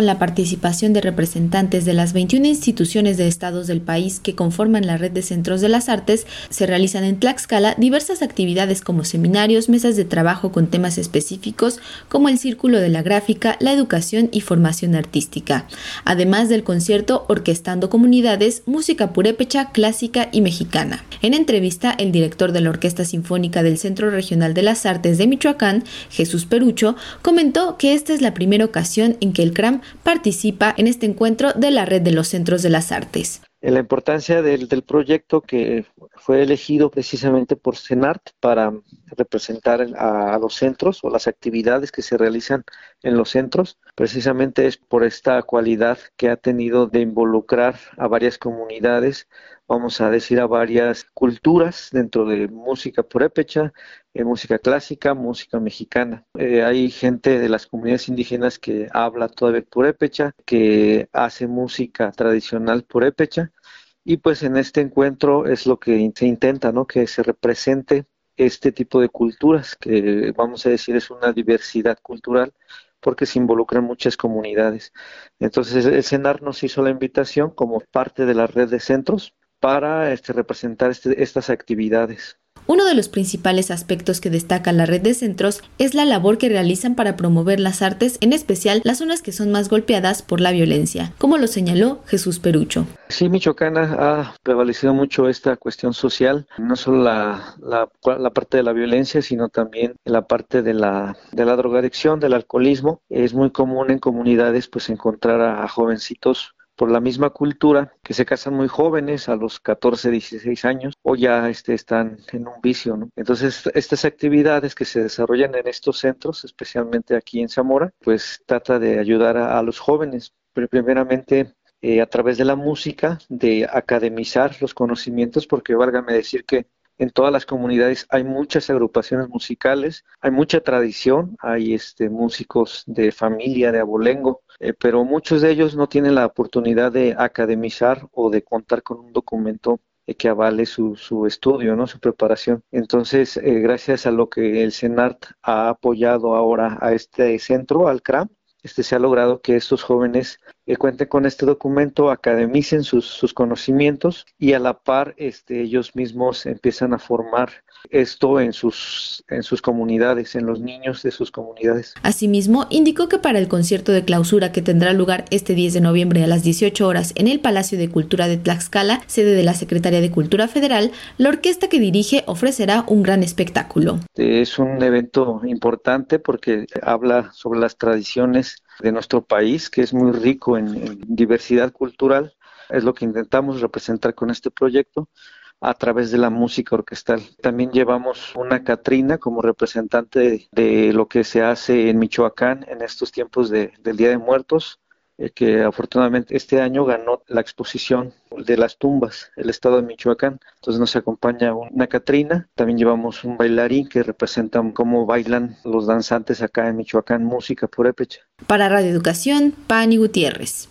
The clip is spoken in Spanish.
con la participación de representantes de las 21 instituciones de estados del país que conforman la red de centros de las artes, se realizan en Tlaxcala diversas actividades como seminarios, mesas de trabajo con temas específicos como el Círculo de la Gráfica, la Educación y Formación Artística, además del concierto Orquestando Comunidades, Música Purépecha, Clásica y Mexicana. En entrevista, el director de la Orquesta Sinfónica del Centro Regional de las Artes de Michoacán, Jesús Perucho, comentó que esta es la primera ocasión en que el CRAM participa en este encuentro de la Red de los Centros de las Artes. La importancia del, proyecto que fue elegido precisamente por CENART para representar a, los centros o las actividades que se realizan en los centros, precisamente es por esta cualidad que ha tenido de involucrar a varias comunidades, vamos a decir a varias culturas dentro de música purépecha, en música clásica, música mexicana. Eh, hay gente de las comunidades indígenas que habla todavía purépecha, que hace música tradicional purépecha y pues en este encuentro es lo que se intenta, ¿no? Que se represente este tipo de culturas, que vamos a decir es una diversidad cultural porque se involucran muchas comunidades. Entonces el CENAR nos hizo la invitación como parte de la red de centros para este, representar este, estas actividades. Uno de los principales aspectos que destaca la red de centros es la labor que realizan para promover las artes, en especial las zonas que son más golpeadas por la violencia, como lo señaló Jesús Perucho. Sí, Michoacana ha prevalecido mucho esta cuestión social, no solo la, parte de la violencia, sino también la parte de la, de la drogadicción, del alcoholismo. Es muy común en comunidades pues encontrar a jovencitos por la misma cultura, que se casan muy jóvenes, a los 14, 16 años, o ya este, están en un vicio. Entonces, estas actividades que se desarrollan en estos centros, especialmente aquí en Zamora, pues trata de ayudar a, los jóvenes, primeramente eh, a través de la música, de academizar los conocimientos, porque válgame decir que en todas las comunidades hay muchas agrupaciones musicales, hay mucha tradición, hay este músicos de familia, de abolengo, eh, pero muchos de ellos no tienen la oportunidad de academizar o de contar con un documento que avale su, su estudio, ¿no? su preparación. Entonces, eh, gracias a lo que el CENART ha apoyado ahora a este centro, al CRAM, este, se ha logrado que estos jóvenes cuenten con este documento, academicen sus, sus, conocimientos y a la par este, ellos mismos empiezan a formar esto en sus, en sus comunidades, en los niños de sus comunidades. Asimismo, indicó que para el concierto de clausura que tendrá lugar este 10 de noviembre a las 18 horas en el Palacio de Cultura de Tlaxcala, sede de la Secretaría de Cultura Federal, la orquesta que dirige ofrecerá un gran espectáculo. Es un evento importante porque habla sobre las tradiciones de nuestro país, que es muy rico en, diversidad cultural. Es lo que intentamos representar con este proyecto a través de la música orquestal. También llevamos una Catrina como representante de, lo que se hace en Michoacán en estos tiempos de, del Día de Muertos, eh, que afortunadamente este año ganó la exposición de las tumbas, el estado de Michoacán. Entonces nos acompaña una Catrina, también llevamos un bailarín que representa cómo bailan los danzantes acá en Michoacán, música purépecha. Para Radio Educación, Pani Gutiérrez.